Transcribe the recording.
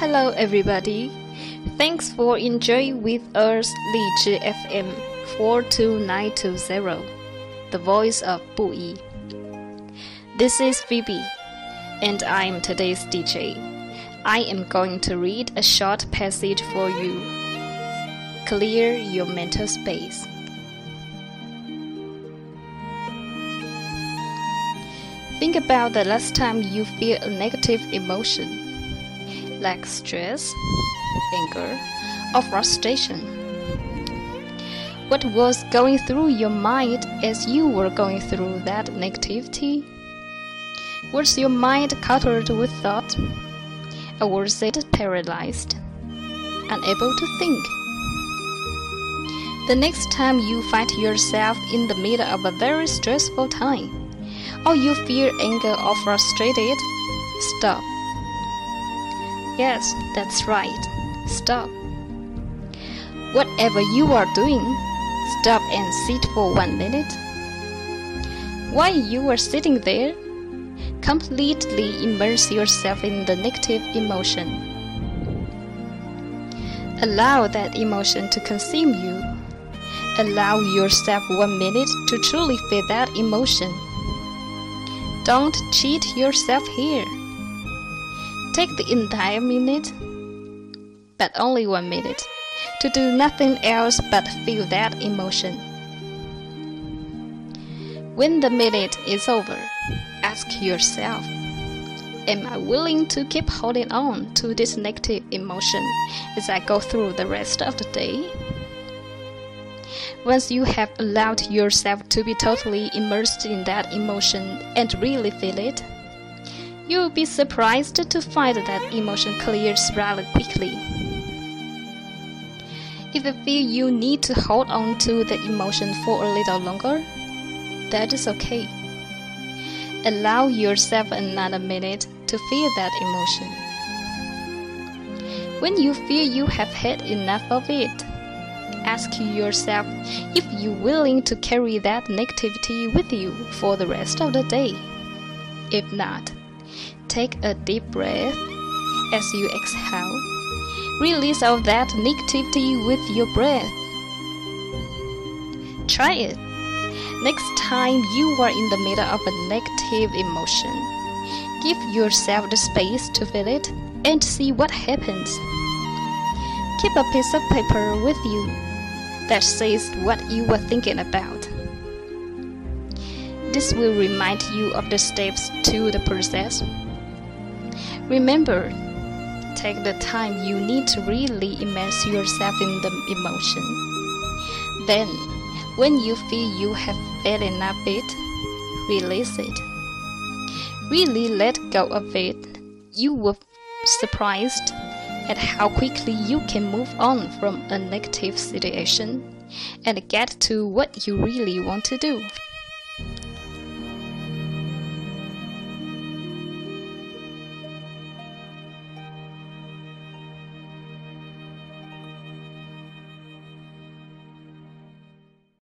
Hello, everybody. Thanks for enjoying with us 荔枝 FM 42920, the voice of Bu Yi. This is Phoebe, and I am today's DJ. I am going to read a short passage for you. Clear your mental space. Think about the last time you feel a negative emotion like stress, anger, or frustration. What was going through your mind as you were going through that negativity? Was your mind cluttered with thought? Or was it paralyzed, unable to think? The next time you find yourself in the middle of a very stressful time, or you feel anger or frustrated, stop Yes, that's right. Stop. Whatever you are doing, stop and sit for one minute. While you are sitting there, completely immerse yourself in the negative emotion. Allow that emotion to consume you. Allow yourself one minute to truly feel that emotion. Don't cheat yourself here. Take the entire minute, but only one minute, to do nothing else but feel that emotion. When the minute is over, ask yourself Am I willing to keep holding on to this negative emotion as I go through the rest of the day? Once you have allowed yourself to be totally immersed in that emotion and really feel it, You'll be surprised to find that emotion clears rather quickly. If you feel you need to hold on to the emotion for a little longer, that is okay. Allow yourself another minute to feel that emotion. When you feel you have had enough of it, ask yourself if you're willing to carry that negativity with you for the rest of the day. If not, Take a deep breath as you exhale. Release all that negativity with your breath. Try it. Next time you are in the middle of a negative emotion, give yourself the space to feel it and see what happens. Keep a piece of paper with you that says what you were thinking about. This will remind you of the steps to the process Remember, take the time you need to really immerse yourself in the emotion. Then, when you feel you have fed enough of it, release it. Really let go of it. You will be surprised at how quickly you can move on from a negative situation and get to what you really want to do.